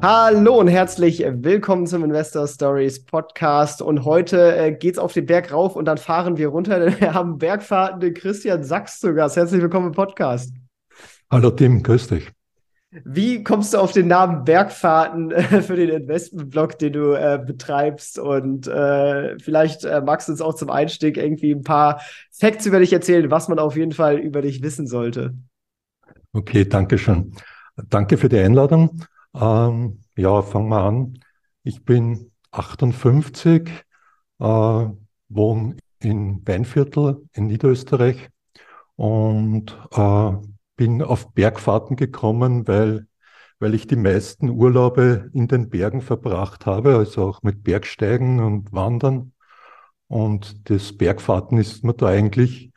Hallo und herzlich willkommen zum Investor Stories Podcast. Und heute äh, geht's auf den Berg rauf und dann fahren wir runter, denn wir haben Bergfahrten den Christian Sachs zu Gast. Herzlich willkommen im Podcast. Hallo Tim, grüß dich. Wie kommst du auf den Namen Bergfahrten äh, für den Investmentblog, den du äh, betreibst? Und äh, vielleicht äh, magst du uns auch zum Einstieg irgendwie ein paar Facts über dich erzählen, was man auf jeden Fall über dich wissen sollte. Okay, danke schön. Danke für die Einladung. Ähm, ja, fangen wir an. Ich bin 58, äh, wohne in Weinviertel in Niederösterreich und äh, bin auf Bergfahrten gekommen, weil, weil ich die meisten Urlaube in den Bergen verbracht habe, also auch mit Bergsteigen und Wandern. Und das Bergfahrten ist mir da eigentlich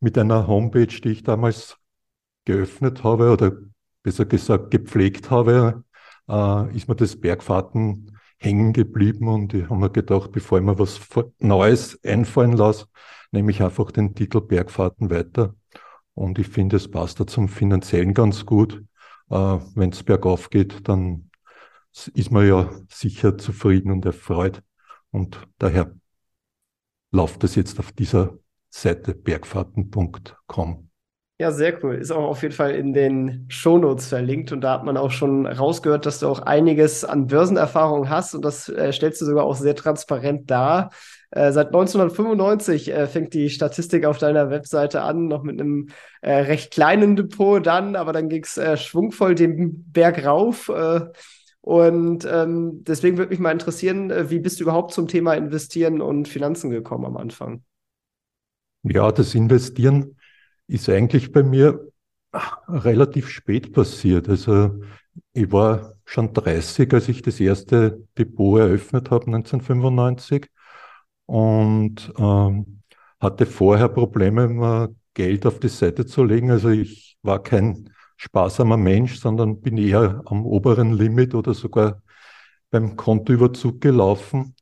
mit einer Homepage, die ich damals geöffnet habe oder besser gesagt gepflegt habe, äh, ist mir das Bergfahrten hängen geblieben und ich habe mir gedacht, bevor ich mir was Neues einfallen lasse, nehme ich einfach den Titel Bergfahrten weiter. Und ich finde, es passt da zum Finanziellen ganz gut. Äh, Wenn es bergauf geht, dann ist man ja sicher zufrieden und erfreut. Und daher läuft das jetzt auf dieser Seite bergfahrten.com. Ja, sehr cool. Ist auch auf jeden Fall in den Shownotes verlinkt und da hat man auch schon rausgehört, dass du auch einiges an Börsenerfahrung hast und das äh, stellst du sogar auch sehr transparent dar. Äh, seit 1995 äh, fängt die Statistik auf deiner Webseite an, noch mit einem äh, recht kleinen Depot dann, aber dann ging es äh, schwungvoll den Berg rauf. Äh, und ähm, deswegen würde mich mal interessieren, wie bist du überhaupt zum Thema Investieren und Finanzen gekommen am Anfang? Ja, das Investieren ist eigentlich bei mir relativ spät passiert. Also ich war schon 30, als ich das erste Depot eröffnet habe, 1995. Und ähm, hatte vorher Probleme, mal Geld auf die Seite zu legen. Also ich war kein sparsamer Mensch, sondern bin eher am oberen Limit oder sogar beim Kontoüberzug gelaufen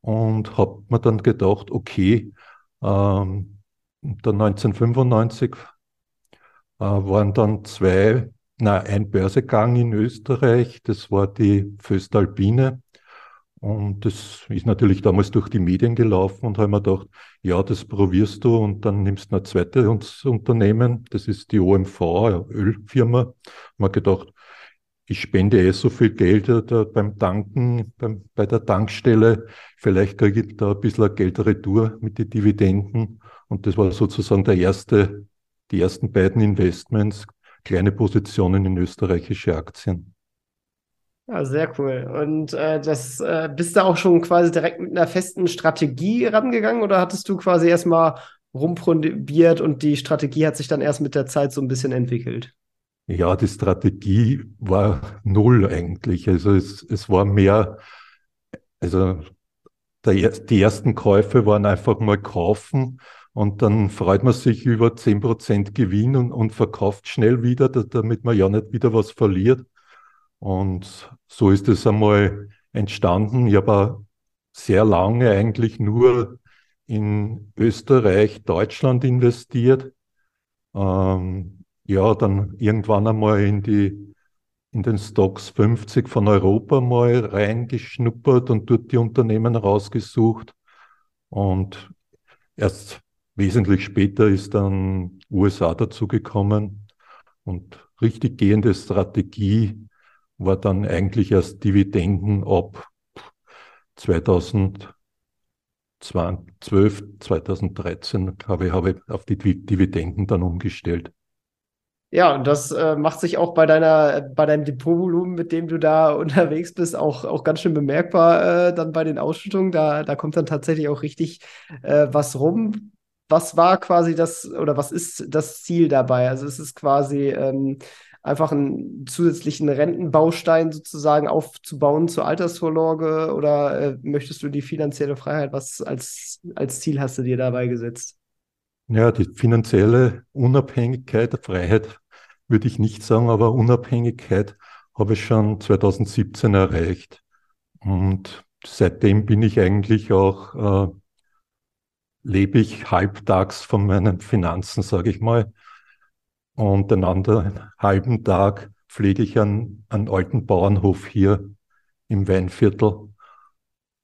und habe mir dann gedacht, okay, ähm, dann 1995 äh, waren dann zwei, na, ein Börsegang in Österreich, das war die Föstalpine. Und das ist natürlich damals durch die Medien gelaufen und haben mir gedacht, ja, das probierst du und dann nimmst du ein zweites Unternehmen, das ist die OMV, eine Ölfirma. Man gedacht, ich spende eh so viel Geld da beim Tanken, beim, bei der Tankstelle, vielleicht kriege ich da ein bisschen Geld retour mit den Dividenden. Und das war sozusagen der erste, die ersten beiden Investments, kleine Positionen in österreichische Aktien. Ja, sehr cool. Und äh, das äh, bist du auch schon quasi direkt mit einer festen Strategie rangegangen oder hattest du quasi erstmal rumprobiert und die Strategie hat sich dann erst mit der Zeit so ein bisschen entwickelt? Ja, die Strategie war null eigentlich. Also es, es war mehr, also der, die ersten Käufe waren einfach mal kaufen und dann freut man sich über zehn Prozent Gewinn und, und verkauft schnell wieder, damit man ja nicht wieder was verliert. Und so ist es einmal entstanden. Ich habe sehr lange eigentlich nur in Österreich, Deutschland investiert. Ähm, ja, dann irgendwann einmal in die in den Stocks 50 von Europa mal reingeschnuppert und dort die Unternehmen rausgesucht. Und erst Wesentlich später ist dann USA dazugekommen und richtig gehende Strategie war dann eigentlich erst Dividenden ab 2012, 2013 habe ich, auf die Dividenden dann umgestellt. Ja, und das äh, macht sich auch bei deiner, bei deinem Depotvolumen, mit dem du da unterwegs bist, auch, auch ganz schön bemerkbar äh, dann bei den Ausschüttungen. Da, da kommt dann tatsächlich auch richtig äh, was rum was war quasi das oder was ist das Ziel dabei? Also es ist quasi ähm, einfach einen zusätzlichen Rentenbaustein sozusagen aufzubauen zur Altersvorsorge oder äh, möchtest du die finanzielle Freiheit, was als, als Ziel hast du dir dabei gesetzt? Ja, die finanzielle Unabhängigkeit, Freiheit würde ich nicht sagen, aber Unabhängigkeit habe ich schon 2017 erreicht. Und seitdem bin ich eigentlich auch, äh, lebe ich halbtags von meinen Finanzen, sage ich mal. Und den anderen halben Tag pflege ich einen, einen alten Bauernhof hier im Weinviertel.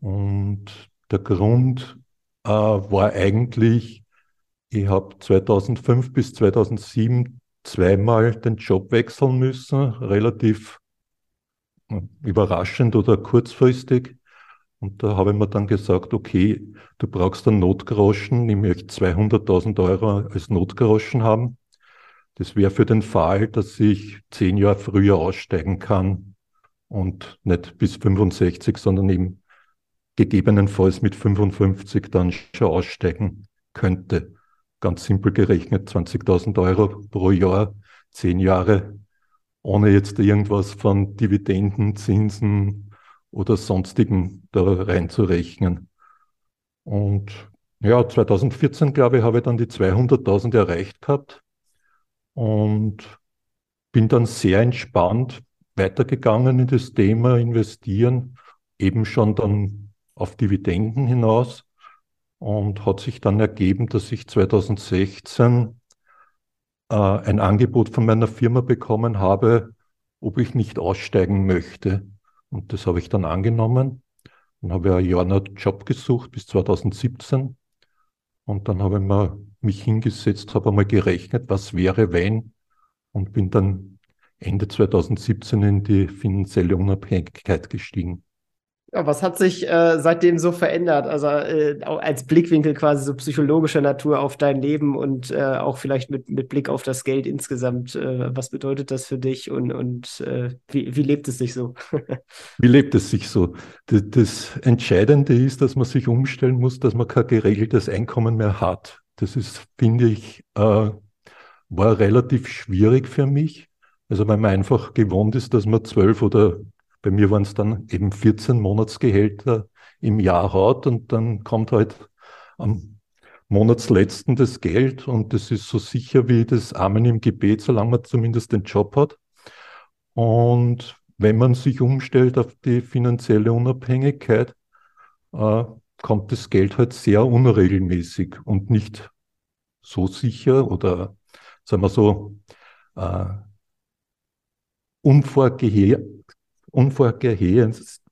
Und der Grund äh, war eigentlich, ich habe 2005 bis 2007 zweimal den Job wechseln müssen, relativ äh, überraschend oder kurzfristig. Und da habe ich mir dann gesagt, okay, du brauchst einen Notgroschen, ich möchte 200.000 Euro als Notgroschen haben. Das wäre für den Fall, dass ich zehn Jahre früher aussteigen kann und nicht bis 65, sondern eben gegebenenfalls mit 55 dann schon aussteigen könnte. Ganz simpel gerechnet 20.000 Euro pro Jahr, zehn Jahre, ohne jetzt irgendwas von Dividenden, Zinsen oder sonstigen da reinzurechnen. Und ja, 2014, glaube ich, habe ich dann die 200.000 erreicht gehabt und bin dann sehr entspannt weitergegangen in das Thema investieren, eben schon dann auf Dividenden hinaus und hat sich dann ergeben, dass ich 2016 äh, ein Angebot von meiner Firma bekommen habe, ob ich nicht aussteigen möchte. Und das habe ich dann angenommen. Dann habe ein Jahr einen Job gesucht bis 2017. Und dann habe ich mir mich hingesetzt, habe einmal gerechnet, was wäre, wenn, und bin dann Ende 2017 in die finanzielle Unabhängigkeit gestiegen. Ja, was hat sich äh, seitdem so verändert? Also äh, als Blickwinkel quasi so psychologischer Natur auf dein Leben und äh, auch vielleicht mit, mit Blick auf das Geld insgesamt. Äh, was bedeutet das für dich und, und äh, wie, wie lebt es sich so? wie lebt es sich so? Das, das, Entscheidende ist, dass man sich umstellen muss, dass man kein geregeltes Einkommen mehr hat. Das ist, finde ich, äh, war relativ schwierig für mich. Also weil man einfach gewohnt ist, dass man zwölf oder bei mir waren es dann eben 14 Monatsgehälter im Jahr hat und dann kommt halt am Monatsletzten das Geld und das ist so sicher wie das Amen im Gebet, solange man zumindest den Job hat. Und wenn man sich umstellt auf die finanzielle Unabhängigkeit, äh, kommt das Geld halt sehr unregelmäßig und nicht so sicher oder sagen wir so äh, unvorgehe unvorgeheens,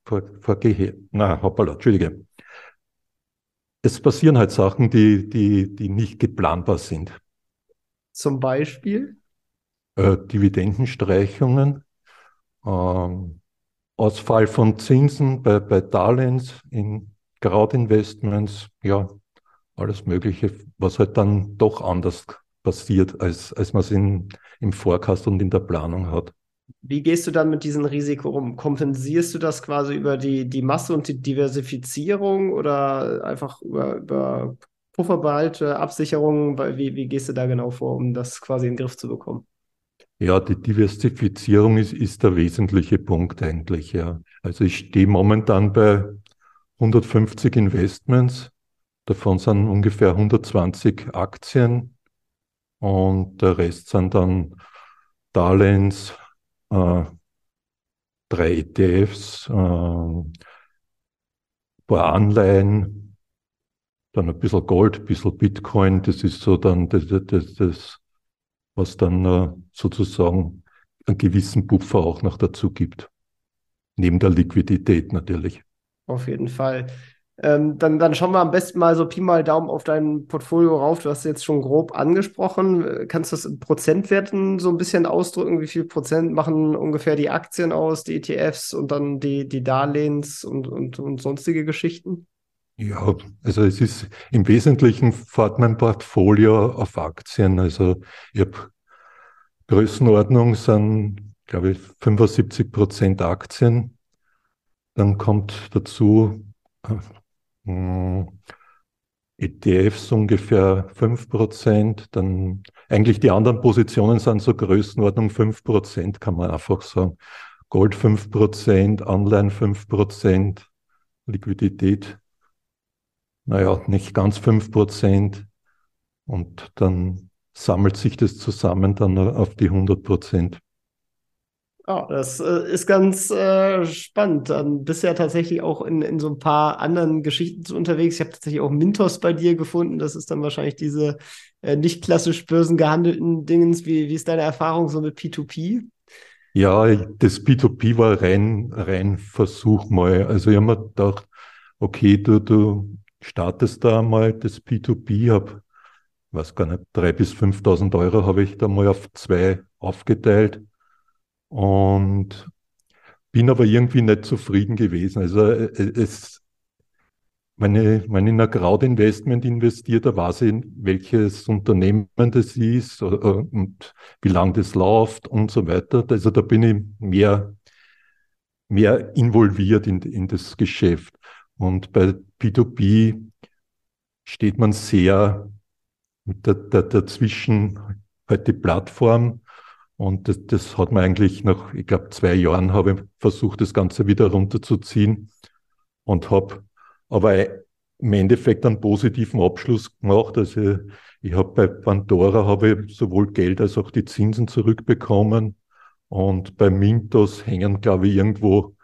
vorgehe, na, hoppala, Entschuldige. Es passieren halt Sachen, die, die, die nicht geplanbar sind. Zum Beispiel? Äh, Dividendenstreichungen, ähm, Ausfall von Zinsen bei, bei Darlehens in Crowd-Investments, ja, alles Mögliche, was halt dann doch anders passiert, als, als man es im Forecast und in der Planung hat. Wie gehst du dann mit diesem Risiko um? Kompensierst du das quasi über die, die Masse und die Diversifizierung oder einfach über, über Pufferbehalte, Absicherungen? Wie, wie gehst du da genau vor, um das quasi in den Griff zu bekommen? Ja, die Diversifizierung ist, ist der wesentliche Punkt eigentlich, ja. Also ich stehe momentan bei 150 Investments, davon sind ungefähr 120 Aktien und der Rest sind dann Darlehens, äh, drei ETFs, äh, ein paar Anleihen, dann ein bisschen Gold, ein bisschen Bitcoin. Das ist so dann das, das, das was dann äh, sozusagen einen gewissen Puffer auch noch dazu gibt. Neben der Liquidität natürlich. Auf jeden Fall. Ähm, dann, dann schauen wir am besten mal so Pi mal Daumen auf dein Portfolio rauf. Du hast jetzt schon grob angesprochen. Kannst du das in Prozentwerten so ein bisschen ausdrücken? Wie viel Prozent machen ungefähr die Aktien aus, die ETFs und dann die, die Darlehens und, und, und sonstige Geschichten? Ja, also es ist im Wesentlichen fährt mein Portfolio auf Aktien. Also ich habe Größenordnung sind, glaube ich, 75 Prozent Aktien. Dann kommt dazu hm, ETFs ungefähr 5%, dann eigentlich die anderen Positionen sind so Größenordnung 5%, kann man einfach sagen. Gold 5%, Anleihen 5%, Liquidität, naja, nicht ganz 5%. Und dann sammelt sich das zusammen dann auf die 100 Oh, das äh, ist ganz äh, spannend. Dann bist du ja tatsächlich auch in, in so ein paar anderen Geschichten unterwegs. Ich habe tatsächlich auch Mintos bei dir gefunden. Das ist dann wahrscheinlich diese äh, nicht klassisch börsengehandelten Dingens. Wie, wie ist deine Erfahrung so mit P2P? Ja, das P2P war rein, rein Versuch mal. Also ich habe mir gedacht, okay, du, du startest da mal das P2P, habe, was gar nicht, 3.000 bis 5.000 Euro habe ich da mal auf zwei aufgeteilt und bin aber irgendwie nicht zufrieden gewesen. Also äh, es, wenn ich, wenn ich in ein Crowd-Investment investiere, da weiß ich, welches Unternehmen das ist und wie lang das läuft und so weiter. Also da bin ich mehr, mehr involviert in, in das Geschäft. Und bei P2P steht man sehr dazwischen halt die Plattform und das, das hat man eigentlich nach, ich glaube, zwei Jahren habe ich versucht, das Ganze wieder runterzuziehen und habe aber im Endeffekt einen positiven Abschluss gemacht. Also ich habe bei Pandora habe sowohl Geld als auch die Zinsen zurückbekommen. Und bei Mintos hängen, glaube ich, irgendwo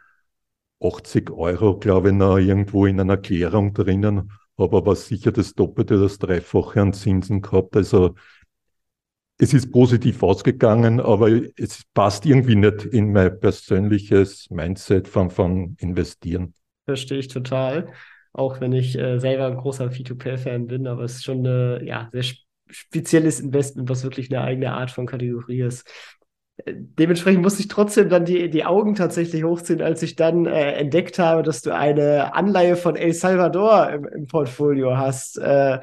80 Euro, glaube ich, noch irgendwo in einer Klärung drinnen. Habe aber sicher das Doppelte, das Dreifache an Zinsen gehabt. Also es ist positiv ausgegangen, aber es passt irgendwie nicht in mein persönliches Mindset von, von Investieren. Verstehe ich total. Auch wenn ich äh, selber ein großer P2P-Fan bin, aber es ist schon ein ja, sehr spezielles Investment, was wirklich eine eigene Art von Kategorie ist. Äh, dementsprechend musste ich trotzdem dann die, die Augen tatsächlich hochziehen, als ich dann äh, entdeckt habe, dass du eine Anleihe von El Salvador im, im Portfolio hast. Äh,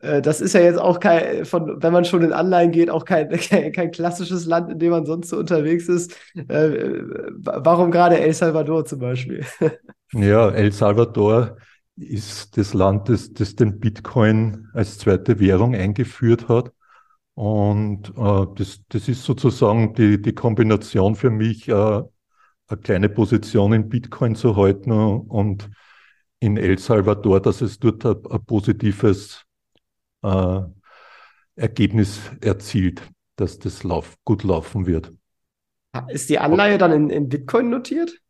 das ist ja jetzt auch kein, von, wenn man schon in Anleihen geht, auch kein, kein, kein klassisches Land, in dem man sonst so unterwegs ist. Äh, warum gerade El Salvador zum Beispiel? Ja, El Salvador ist das Land, das, das den Bitcoin als zweite Währung eingeführt hat. Und äh, das, das ist sozusagen die, die Kombination für mich, äh, eine kleine Position in Bitcoin zu halten und in El Salvador, dass es dort ein, ein positives äh, Ergebnis erzielt, dass das Lauf, gut laufen wird. Ist die Anleihe dann in, in Bitcoin notiert?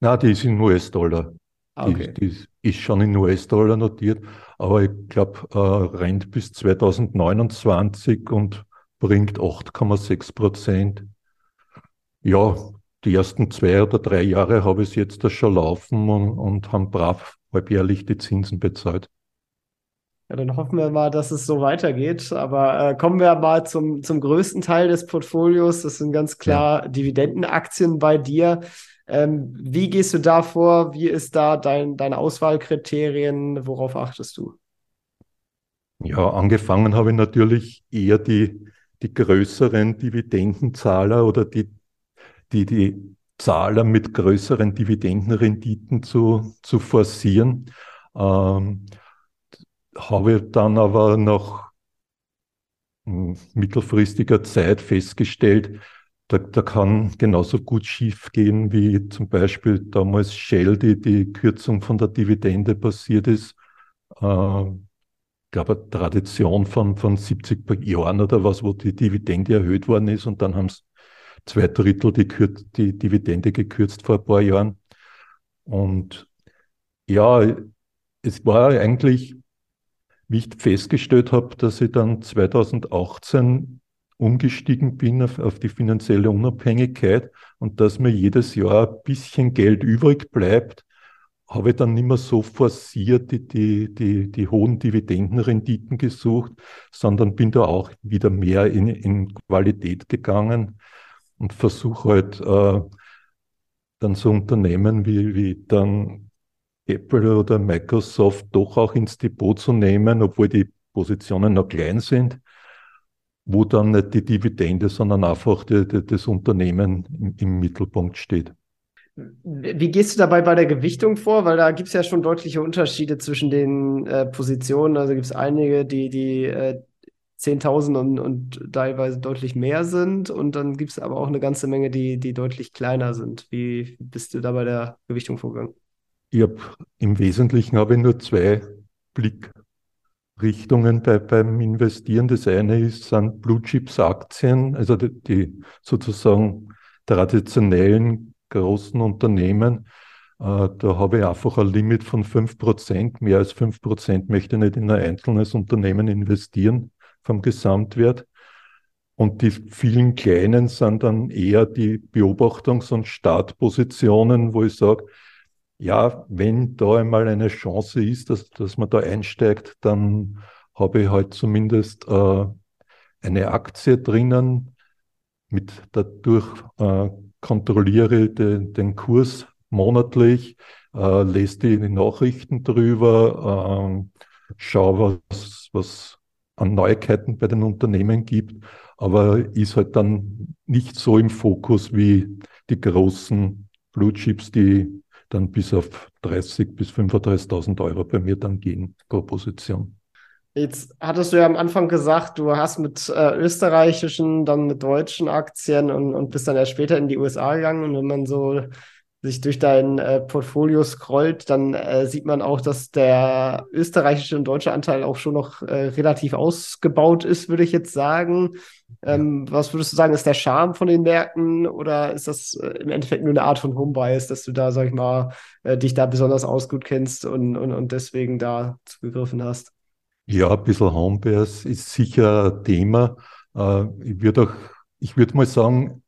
Na, die ist in US-Dollar. Ah, okay. Die, die, ist schon in US-Dollar notiert, aber ich glaube, äh, rennt bis 2029 und bringt 8,6 Prozent. Ja, die ersten zwei oder drei Jahre habe ich es jetzt da schon laufen und, und haben brav halbjährlich die Zinsen bezahlt. Ja, dann hoffen wir mal, dass es so weitergeht. Aber äh, kommen wir mal zum, zum größten Teil des Portfolios. Das sind ganz klar ja. Dividendenaktien bei dir. Ähm, wie gehst du da vor? Wie ist da dein, deine Auswahlkriterien? Worauf achtest du? Ja, angefangen habe ich natürlich eher die, die größeren Dividendenzahler oder die, die, die Zahler mit größeren Dividendenrenditen zu, zu forcieren. Ähm, habe dann aber nach hm, mittelfristiger Zeit festgestellt, da, da kann genauso gut schief gehen, wie zum Beispiel damals Shell, die die Kürzung von der Dividende passiert ist. Äh, ich glaube, eine Tradition von, von 70 Jahren oder was, wo die Dividende erhöht worden ist und dann haben es zwei Drittel die, die Dividende gekürzt vor ein paar Jahren. Und ja, es war eigentlich wie ich festgestellt habe, dass ich dann 2018 umgestiegen bin auf, auf, die finanzielle Unabhängigkeit und dass mir jedes Jahr ein bisschen Geld übrig bleibt, habe ich dann nicht mehr so forciert die, die, die, die hohen Dividendenrenditen gesucht, sondern bin da auch wieder mehr in, in Qualität gegangen und versuche halt äh, dann so Unternehmen wie, wie dann Apple oder Microsoft doch auch ins Depot zu nehmen, obwohl die Positionen noch klein sind, wo dann nicht die Dividende, sondern einfach die, die, das Unternehmen im, im, Mittelpunkt steht. Wie gehst du dabei bei der Gewichtung vor? Weil da gibt es ja schon deutliche Unterschiede zwischen den äh, Positionen. Also gibt es einige, die, die äh, 10.000 und, und teilweise deutlich mehr sind. Und dann gibt es aber auch eine ganze Menge, die, die deutlich kleiner sind. Wie bist du da bei der Gewichtung vorgegangen? Ich habe im Wesentlichen habe ich nur zwei Blickrichtungen. Richtungen bei, beim Investieren. Das eine ist, sind Blue Chips Aktien, also die, die sozusagen traditionellen großen Unternehmen. Äh, da habe ich einfach ein Limit von fünf Prozent. Mehr als fünf Prozent möchte ich nicht in ein einzelnes Unternehmen investieren vom Gesamtwert. Und die vielen kleinen sind dann eher die Beobachtungs- und Startpositionen, wo ich sage, ja, wenn da einmal eine Chance ist, dass, dass man da einsteigt, dann habe ich halt zumindest äh, eine Aktie drinnen, mit dadurch äh, kontrolliere de, den Kurs monatlich, äh, lese die Nachrichten drüber, äh, schaue, was, was an Neuigkeiten bei den Unternehmen gibt, aber ist halt dann nicht so im Fokus wie die großen Blue Chips, die dann bis auf 30 bis 35.000 Euro bei mir dann gehen pro Position. Jetzt hattest du ja am Anfang gesagt, du hast mit äh, österreichischen, dann mit deutschen Aktien und, und bist dann erst später in die USA gegangen. Und wenn man so sich durch dein äh, Portfolio scrollt, dann äh, sieht man auch, dass der österreichische und deutsche Anteil auch schon noch äh, relativ ausgebaut ist, würde ich jetzt sagen. Ähm, was würdest du sagen, ist der Charme von den Märkten oder ist das äh, im Endeffekt nur eine Art von Homebias, dass du da, sag ich mal, äh, dich da besonders ausgut kennst und, und, und deswegen da zugegriffen hast? Ja, ein bisschen Homebias ist sicher ein Thema. Äh, ich würde auch, ich würde mal sagen,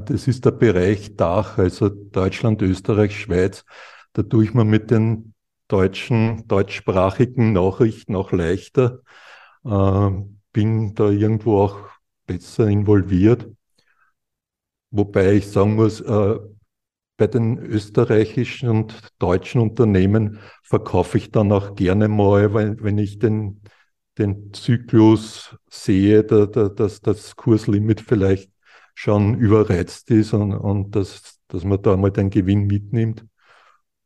das ist der Bereich Dach, also Deutschland, Österreich, Schweiz. Da tue ich mir mit den deutschen, deutschsprachigen Nachrichten auch leichter. Äh, bin da irgendwo auch besser involviert. Wobei ich sagen muss, äh, bei den österreichischen und deutschen Unternehmen verkaufe ich dann auch gerne mal, wenn, ich den, den Zyklus sehe, da, da, dass das Kurslimit vielleicht schon überreizt ist und, und dass, dass man da mal den Gewinn mitnimmt.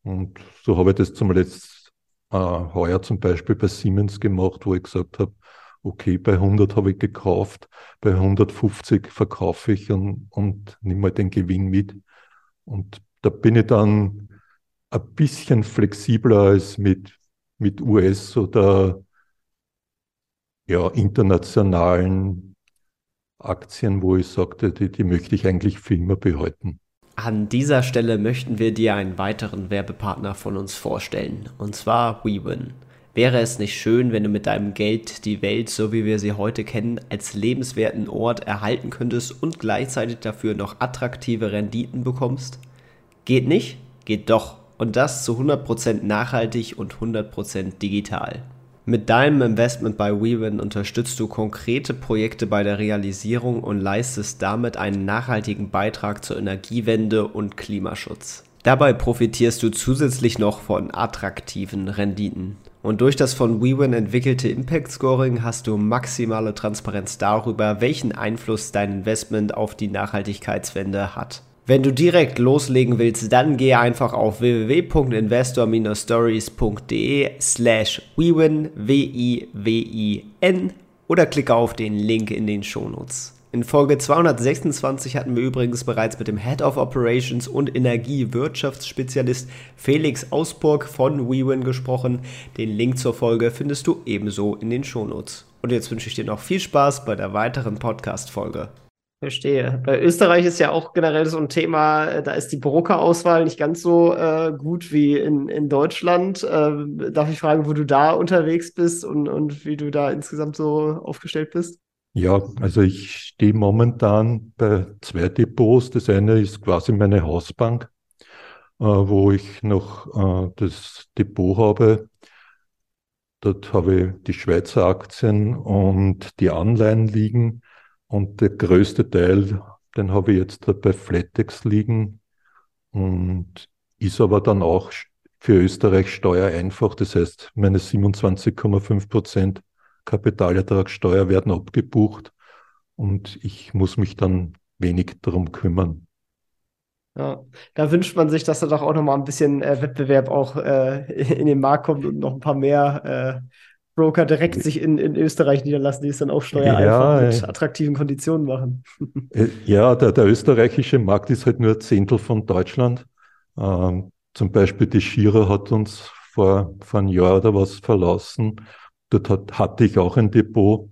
Und so habe ich das zum letzten äh, heuer zum Beispiel bei Siemens gemacht, wo ich gesagt habe, okay, bei 100 habe ich gekauft, bei 150 verkaufe ich und, und nehme mal den Gewinn mit. Und da bin ich dann ein bisschen flexibler als mit, mit US oder ja, internationalen Aktien, wo ich sagte, die, die möchte ich eigentlich für immer behalten. An dieser Stelle möchten wir dir einen weiteren Werbepartner von uns vorstellen, und zwar WeWin. Wäre es nicht schön, wenn du mit deinem Geld die Welt, so wie wir sie heute kennen, als lebenswerten Ort erhalten könntest und gleichzeitig dafür noch attraktive Renditen bekommst? Geht nicht? Geht doch. Und das zu 100% nachhaltig und 100% digital. Mit deinem Investment bei WeWin unterstützt du konkrete Projekte bei der Realisierung und leistest damit einen nachhaltigen Beitrag zur Energiewende und Klimaschutz. Dabei profitierst du zusätzlich noch von attraktiven Renditen. Und durch das von WeWin entwickelte Impact Scoring hast du maximale Transparenz darüber, welchen Einfluss dein Investment auf die Nachhaltigkeitswende hat. Wenn du direkt loslegen willst, dann geh einfach auf www.investor-stories.de slash WeWin, W-I-W-I-N oder klicke auf den Link in den Shownotes. In Folge 226 hatten wir übrigens bereits mit dem Head of Operations und Energiewirtschaftsspezialist Felix Ausburg von WeWin gesprochen. Den Link zur Folge findest du ebenso in den Shownotes. Und jetzt wünsche ich dir noch viel Spaß bei der weiteren Podcast-Folge. Verstehe. Bei Österreich ist ja auch generell so ein Thema, äh, da ist die Brokerauswahl nicht ganz so äh, gut wie in, in Deutschland. Äh, darf ich fragen, wo du da unterwegs bist und, und wie du da insgesamt so aufgestellt bist? Ja, also ich stehe momentan bei zwei Depots. Das eine ist quasi meine Hausbank, äh, wo ich noch äh, das Depot habe. Dort habe ich die Schweizer Aktien und die Anleihen liegen. Und der größte Teil, den habe ich jetzt bei Flatex liegen und ist aber dann auch für Österreich steuereinfach. Das heißt, meine 27,5 Prozent Kapitalertragssteuer werden abgebucht und ich muss mich dann wenig darum kümmern. Ja, da wünscht man sich, dass da doch auch noch mal ein bisschen äh, Wettbewerb auch äh, in den Markt kommt und noch ein paar mehr äh, Broker direkt sich in, in Österreich niederlassen, die es dann auch steuereinfach ja, mit attraktiven Konditionen machen. Äh, ja, der, der, österreichische Markt ist halt nur ein Zehntel von Deutschland. Ähm, zum Beispiel die Schira hat uns vor, vor einem Jahr oder was verlassen. dort hat, hatte ich auch ein Depot.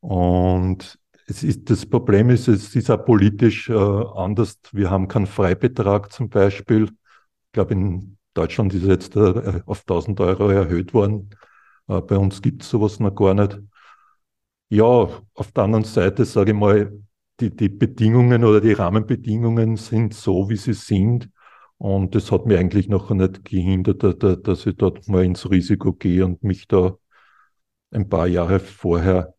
Und es ist, das Problem ist, es ist auch politisch äh, anders. Wir haben keinen Freibetrag zum Beispiel. Ich glaube, in Deutschland ist jetzt äh, auf 1000 Euro erhöht worden. Äh, bei uns gibt es sowas noch gar nicht. Ja, auf der anderen Seite sage ich mal, die, die Bedingungen oder die Rahmenbedingungen sind so, wie sie sind. Und das hat mir eigentlich noch nicht gehindert, dass ich dort mal ins Risiko gehe und mich da ein paar Jahre vorher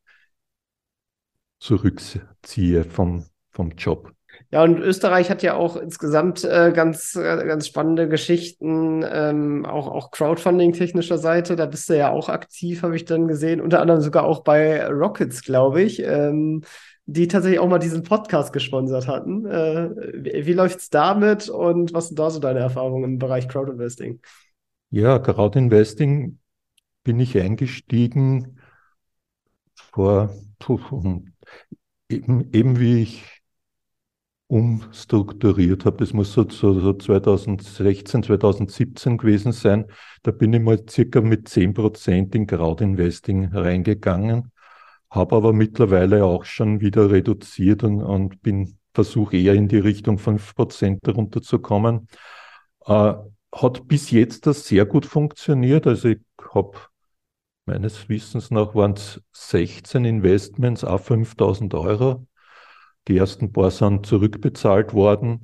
zurückziehe vom, vom Job. Ja, und Österreich hat ja auch insgesamt äh, ganz, äh, ganz spannende Geschichten, ähm, auch, auch Crowdfunding technischer Seite. Da bist du ja auch aktiv, habe ich dann gesehen. Unter anderem sogar auch bei Rockets, glaube ich, ähm, die tatsächlich auch mal diesen Podcast gesponsert hatten. Äh, wie, wie läuft's damit und was sind da so deine Erfahrungen im Bereich Crowdinvesting? Ja, Crowdinvesting bin ich eingestiegen vor, eben, eben wie ich umstrukturiert habe. Das muss so, so, so 2016, 2017 gewesen sein. Da bin ich mal circa mit 10% in Crowdinvesting reingegangen, habe aber mittlerweile auch schon wieder reduziert und, und bin versuche eher in die Richtung 5% runterzukommen. Äh, hat bis jetzt das sehr gut funktioniert. Also ich habe meines Wissens nach waren es 16 Investments, auch 5000 Euro. Die ersten paar sind zurückbezahlt worden.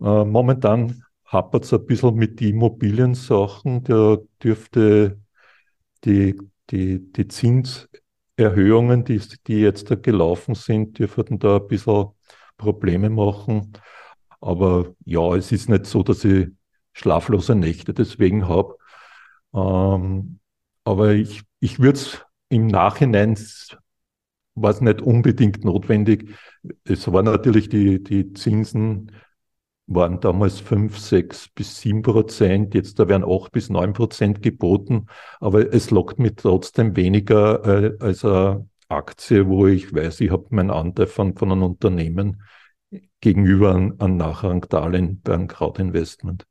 Äh, momentan hapert es ein bisschen mit den Immobiliensachen. Da dürfte die, die, die Zinserhöhungen, die, die jetzt da gelaufen sind, dürften da ein bisschen Probleme machen. Aber ja, es ist nicht so, dass ich schlaflose Nächte deswegen habe. Ähm, aber ich, ich würde es im Nachhinein, war es nicht unbedingt notwendig. Es war natürlich die, die Zinsen waren damals fünf, sechs bis sieben Prozent. Jetzt da werden acht bis neun Prozent geboten. Aber es lockt mich trotzdem weniger äh, als eine Aktie, wo ich weiß, ich habe meinen Anteil von, von einem Unternehmen gegenüber einem, einem Nachrangdarlehen beim Crowdinvestment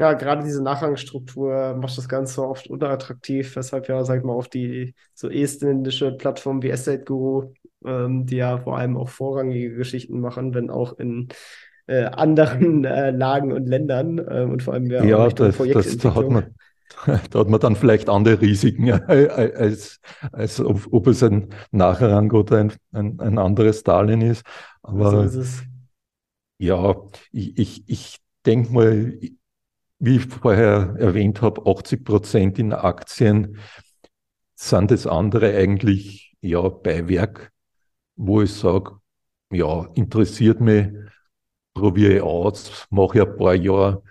ja, gerade diese Nachrangstruktur macht das Ganze oft unattraktiv, weshalb ja, sag ich mal, auf die so estländische Plattformen wie Estate Guru, ähm, die ja vor allem auch vorrangige Geschichten machen, wenn auch in äh, anderen äh, Lagen und Ländern äh, und vor allem ja, ja das, das, da hat man da hat man dann vielleicht andere Risiken, als, als ob, ob es ein Nachrang oder ein, ein, ein anderes Darlehen ist. Aber so ist ja, ich, ich, ich denke mal, wie ich vorher erwähnt habe, 80 Prozent in Aktien sind das andere eigentlich ja Beiwerk, wo ich sage, ja, interessiert mich, probiere ich aus, mache ich ein paar Jahre,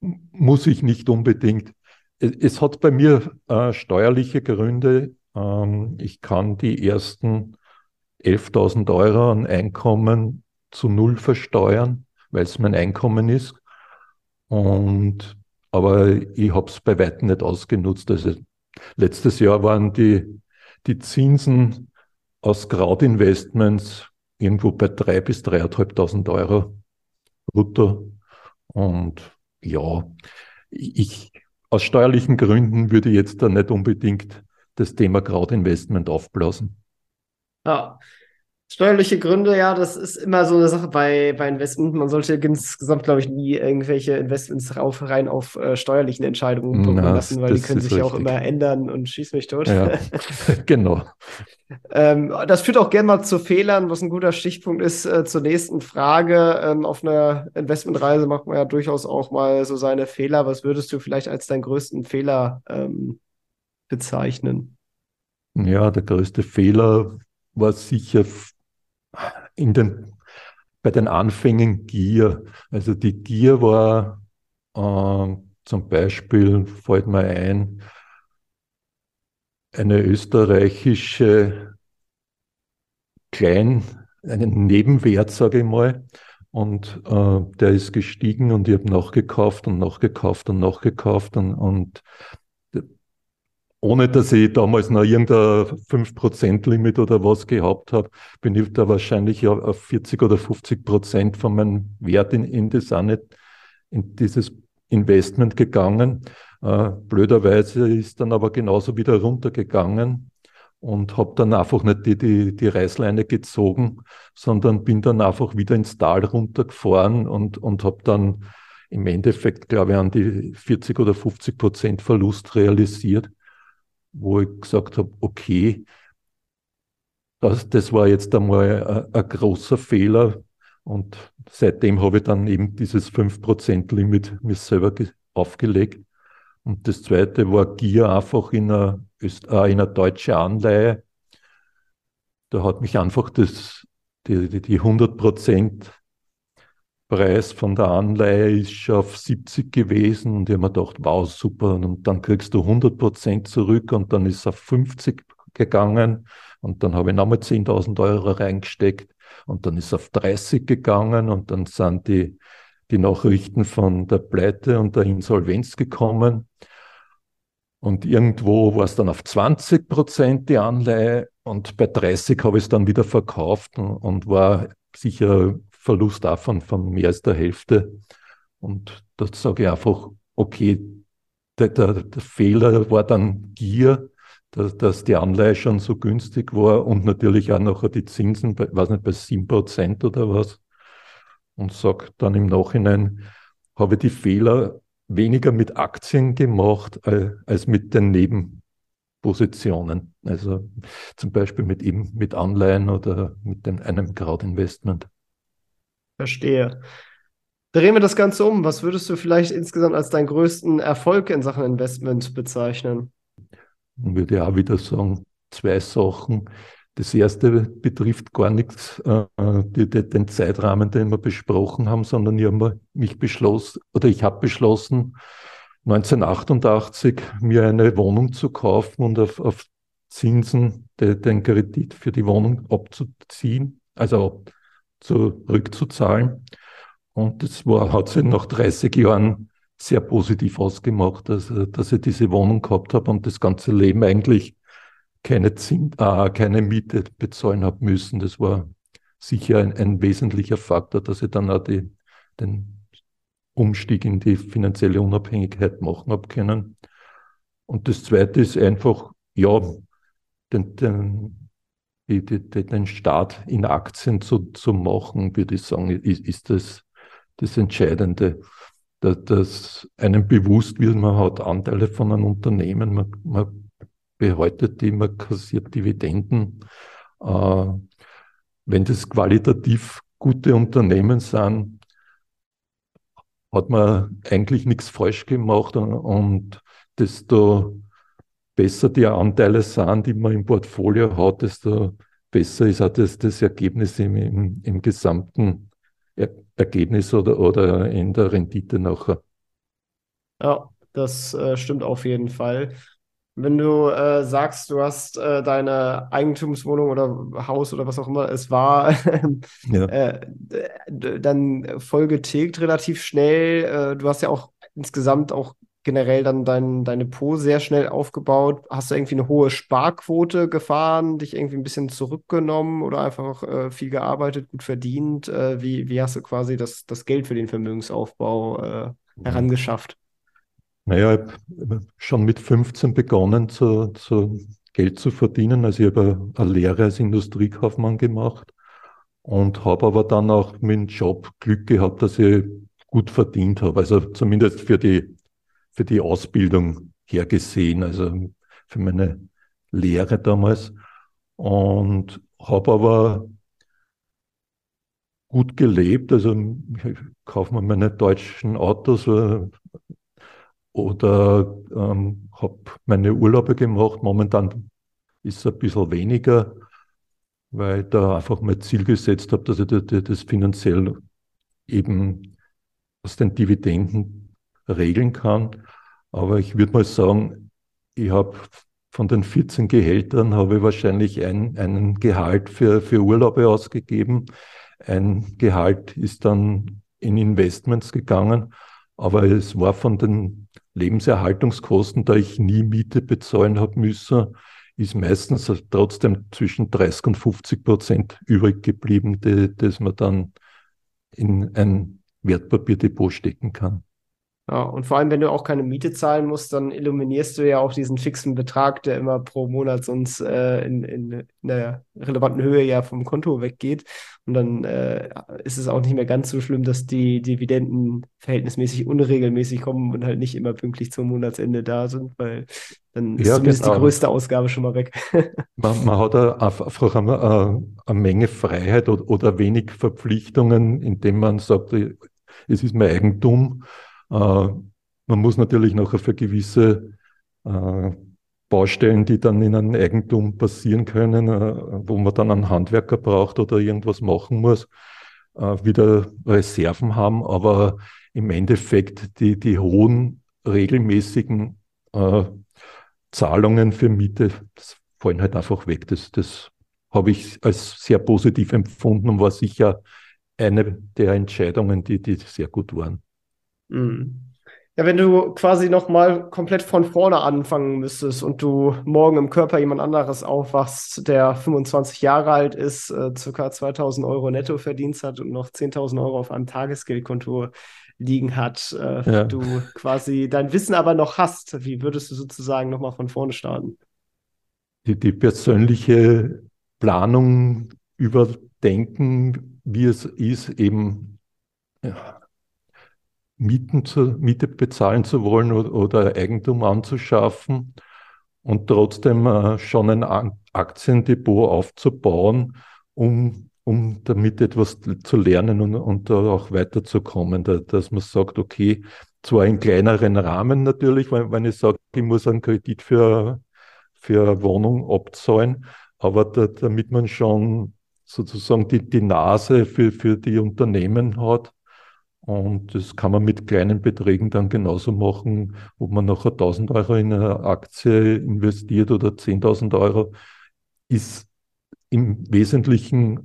muss ich nicht unbedingt. Es, hat bei mir äh, steuerliche Gründe. Ähm, ich kann die ersten 11.000 Euro an Einkommen zu null versteuern, weil es mein Einkommen ist. Und, aber ich habe es bei weitem nicht ausgenutzt. Also letztes Jahr waren die, die Zinsen aus Crowd-Investments irgendwo bei drei bis dreieinhalbtausend Euro brutto. Und ja, ich, aus steuerlichen Gründen würde ich jetzt da nicht unbedingt das Thema Crowd-Investment aufblasen. Ja, Steuerliche Gründe, ja, das ist immer so eine Sache bei, bei Investment. Man sollte insgesamt, glaube ich, nie irgendwelche Investments rauf, rein auf äh, steuerlichen Entscheidungen beruhen lassen, weil die können sich ja auch immer ändern und schieß mich tot. Ja, genau. ähm, das führt auch gerne mal zu Fehlern, was ein guter Stichpunkt ist äh, zur nächsten Frage. Ähm, auf einer Investmentreise macht man ja durchaus auch mal so seine Fehler. Was würdest du vielleicht als deinen größten Fehler ähm, bezeichnen? Ja, der größte Fehler war sicher in den, bei den Anfängen Gier. Also die Gier war äh, zum Beispiel, fällt mir ein, eine österreichische Klein, einen Nebenwert, sage ich mal. Und äh, der ist gestiegen und ich habe nachgekauft und nachgekauft und nachgekauft und, und ohne dass ich damals noch irgendein 5%-Limit oder was gehabt habe, bin ich da wahrscheinlich auf 40 oder 50 Prozent von meinem Wert in, in, das, in dieses Investment gegangen. Äh, blöderweise ist dann aber genauso wieder runtergegangen und habe dann einfach nicht die, die, die Reißleine gezogen, sondern bin dann einfach wieder ins Tal runtergefahren und, und habe dann im Endeffekt, glaube ich, an die 40 oder 50 Prozent Verlust realisiert, wo ich gesagt habe, okay, das, das war jetzt einmal ein, ein großer Fehler. Und seitdem habe ich dann eben dieses 5%-Limit mir selber aufgelegt. Und das zweite war Gier einfach in einer, äh, in einer deutsche Anleihe. Da hat mich einfach das, die, die, die 100 Preis von der Anleihe ist auf 70 gewesen und ich habe mir gedacht, wow, super. Und dann kriegst du 100% zurück und dann ist es auf 50 gegangen und dann habe ich nochmal 10.000 Euro reingesteckt und dann ist es auf 30 gegangen und dann sind die die Nachrichten von der Pleite und der Insolvenz gekommen. Und irgendwo war es dann auf 20 Prozent die Anleihe und bei 30 habe ich es dann wieder verkauft und, und war sicher Verlust davon von mehr als der Hälfte. Und da sage ich einfach, okay, der, der, der Fehler war dann Gier, dass, dass, die Anleihe schon so günstig war und natürlich auch nachher die Zinsen, bei, weiß nicht, bei 7 Prozent oder was und sage dann im Nachhinein, habe die Fehler weniger mit Aktien gemacht als mit den Nebenpositionen. Also zum Beispiel mit eben mit Anleihen oder mit dem, einem Crowd-Investment. Verstehe. Drehen wir das Ganze um. Was würdest du vielleicht insgesamt als deinen größten Erfolg in Sachen Investment bezeichnen? Ich würde auch wieder sagen, zwei Sachen. Das erste betrifft gar nichts äh, die, die, den Zeitrahmen, den wir besprochen haben, sondern ich habe mich beschlossen, oder ich habe beschlossen, 1988 mir eine Wohnung zu kaufen und auf, auf Zinsen de, den Kredit für die Wohnung abzuziehen, also zurückzuzahlen. Und das war, hat sich nach 30 Jahren sehr positiv ausgemacht, also, dass ich diese Wohnung gehabt habe und das ganze Leben eigentlich keine, Zin äh, keine Miete bezahlen habe müssen. Das war sicher ein, ein, wesentlicher Faktor, dass ich dann auch die, den Umstieg in die finanzielle Unabhängigkeit machen habe können. Und das Zweite ist einfach, ja, den, den, die, die, den Start in Aktien zu, zu machen, würde ich sagen, ist, ist das das Entscheidende. Dass, dass einem bewusst wird, man hat Anteile von einem Unternehmen, man, man behäutet die, man kassiert Dividenden. Äh, wenn das qualitativ gute Unternehmen sind, hat man eigentlich nichts falsch gemacht und, und desto besser die Anteile sind, die man im Portfolio hat, desto besser ist auch das, das Ergebnis im, im, im gesamten er Ergebnis oder, oder in der Rendite nachher. Ja, das äh, stimmt auf jeden Fall. Wenn du äh, sagst, du hast äh, deine Eigentumswohnung oder Haus oder was auch immer es war, ja. äh, dann voll getilgt relativ schnell. Äh, du hast ja auch insgesamt auch generell dann dein, deine Po sehr schnell aufgebaut. Hast du irgendwie eine hohe Sparquote gefahren, dich irgendwie ein bisschen zurückgenommen oder einfach äh, viel gearbeitet, gut verdient? Äh, wie, wie hast du quasi das, das Geld für den Vermögensaufbau herangeschafft? Naja, ich habe schon mit 15 begonnen, zu, zu Geld zu verdienen. Also ich habe eine Lehre als Industriekaufmann gemacht und habe aber dann auch mit dem Job Glück gehabt, dass ich gut verdient habe. Also zumindest für die, für die Ausbildung hergesehen, also für meine Lehre damals. Und habe aber gut gelebt. Also ich kaufe mir meine deutschen Autos, oder ähm, habe meine Urlaube gemacht. Momentan ist es ein bisschen weniger, weil ich da einfach mein Ziel gesetzt habe, dass ich das finanziell eben aus den Dividenden regeln kann. Aber ich würde mal sagen, ich habe von den 14 Gehältern habe ich wahrscheinlich ein, einen Gehalt für, für Urlaube ausgegeben. Ein Gehalt ist dann in Investments gegangen, aber es war von den Lebenserhaltungskosten, da ich nie Miete bezahlen habe müssen, ist meistens trotzdem zwischen 30 und 50 Prozent übrig geblieben, die, das man dann in ein Wertpapierdepot stecken kann. Ja, und vor allem, wenn du auch keine Miete zahlen musst, dann illuminierst du ja auch diesen fixen Betrag, der immer pro Monat sonst äh, in, in, in der relevanten Höhe ja vom Konto weggeht. Und dann äh, ist es auch nicht mehr ganz so schlimm, dass die Dividenden verhältnismäßig unregelmäßig kommen und halt nicht immer pünktlich zum Monatsende da sind, weil dann ist ja, zumindest genau. die größte Ausgabe schon mal weg. man, man, hat einfach eine, eine, Menge Freiheit oder, oder wenig Verpflichtungen, indem man sagt, es ist mein Eigentum äh, man muss natürlich nachher für gewisse äh, Baustellen, die dann in einem Eigentum passieren können, äh, wo man dann einen Handwerker braucht oder irgendwas machen muss, wieder Reserven haben. Aber im Endeffekt die, die hohen regelmäßigen Zahlungen für Miete fallen halt einfach weg. Das, das habe ich als sehr positiv empfunden und war sicher eine der Entscheidungen, die, die sehr gut waren. Mhm. Ja, wenn du quasi nochmal komplett von vorne anfangen müsstest und du morgen im Körper jemand anderes aufwachst, der 25 Jahre alt ist, äh, circa 2000 Euro Nettoverdienst hat und noch 10.000 Euro auf einem Tagesgeldkonto liegen hat, äh, ja. du quasi dein Wissen aber noch hast, wie würdest du sozusagen nochmal von vorne starten? Die, die persönliche Planung überdenken, wie es ist, eben ja, Mieten zu, Miete bezahlen zu wollen oder, oder Eigentum anzuschaffen und trotzdem äh, schon ein Aktiendepot aufzubauen, um, um damit etwas zu lernen und, und auch weiterzukommen. Da, dass man sagt, okay, zwar in kleineren Rahmen natürlich, wenn, wenn ich sage, ich muss einen Kredit für, für Wohnung abzahlen, aber da, damit man schon sozusagen die, die Nase für, für die Unternehmen hat, und das kann man mit kleinen Beträgen dann genauso machen, ob man nachher 1000 Euro in eine Aktie investiert oder 10.000 Euro, ist im Wesentlichen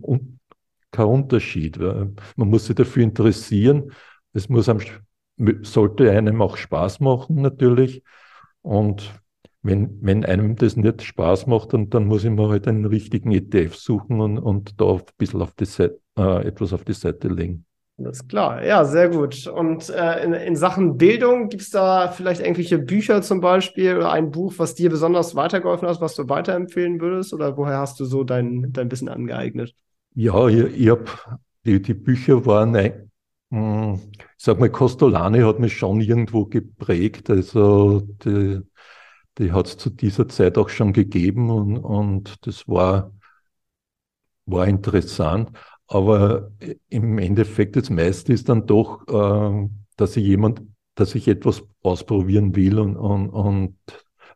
kein Unterschied. Man muss sich dafür interessieren. Es muss einem, sollte einem auch Spaß machen, natürlich. Und wenn, wenn einem das nicht Spaß macht, dann, dann muss ich mir halt einen richtigen ETF suchen und, und da ein bisschen auf die Seite, äh, etwas auf die Seite legen. Ist klar, ja, sehr gut. Und äh, in, in Sachen Bildung, gibt es da vielleicht irgendwelche Bücher zum Beispiel oder ein Buch, was dir besonders weitergeholfen hat, was du weiterempfehlen würdest? Oder woher hast du so dein, dein Wissen angeeignet? Ja, ich, ich habe die, die Bücher waren, ein, hm, ich sag mal, Costolani hat mich schon irgendwo geprägt. Also die, die hat es zu dieser Zeit auch schon gegeben und, und das war, war interessant. Aber im Endeffekt das meiste ist dann doch, äh, dass ich jemand, dass ich etwas ausprobieren will und, und, und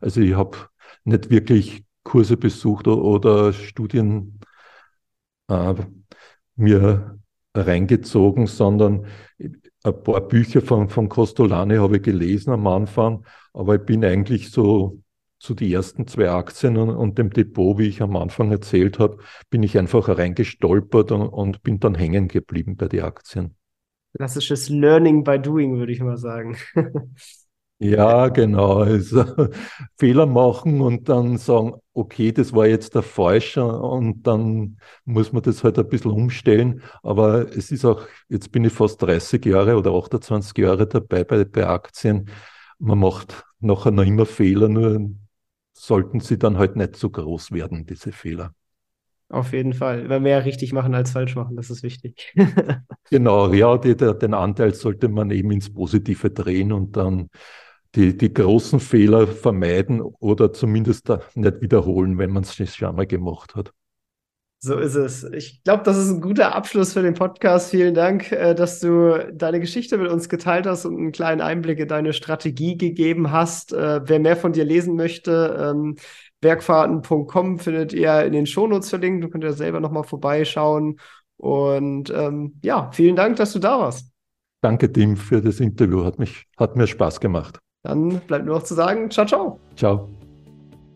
also ich habe nicht wirklich Kurse besucht oder Studien äh, mir reingezogen, sondern ein paar Bücher von, von Costolani habe ich gelesen am Anfang, aber ich bin eigentlich so zu die ersten zwei Aktien und, und, dem Depot, wie ich am Anfang erzählt habe, bin ich einfach reingestolpert und, und bin dann hängen geblieben bei den Aktien. Klassisches Learning by Doing, würde ich mal sagen. ja, genau. Also, Fehler machen und dann sagen, okay, das war jetzt der falsche und dann muss man das halt ein bisschen umstellen. Aber es ist auch, jetzt bin ich fast 30 Jahre oder 28 Jahre dabei bei, bei Aktien. Man macht nachher noch immer Fehler, nur sollten sie dann halt nicht zu groß werden, diese Fehler. Auf jeden Fall. Immer mehr richtig machen als falsch machen, das ist wichtig. genau, ja, die, der, den Anteil sollte man eben ins Positive drehen und dann die, die großen Fehler vermeiden oder zumindest nicht wiederholen, wenn man es schon einmal gemacht hat. So ist es. Ich glaube, das ist ein guter Abschluss für den Podcast. Vielen Dank, äh, dass du deine Geschichte mit uns geteilt hast und einen kleinen Einblick in deine Strategie gegeben hast. Äh, wer mehr von dir lesen möchte, ähm, werkfahrten.com findet ihr in den Shownotes verlinkt. Du könnt ja selber nochmal vorbeischauen. Und ähm, ja, vielen Dank, dass du da warst. Danke, Tim, für das Interview. Hat, mich, hat mir Spaß gemacht. Dann bleibt nur noch zu sagen, ciao, ciao. Ciao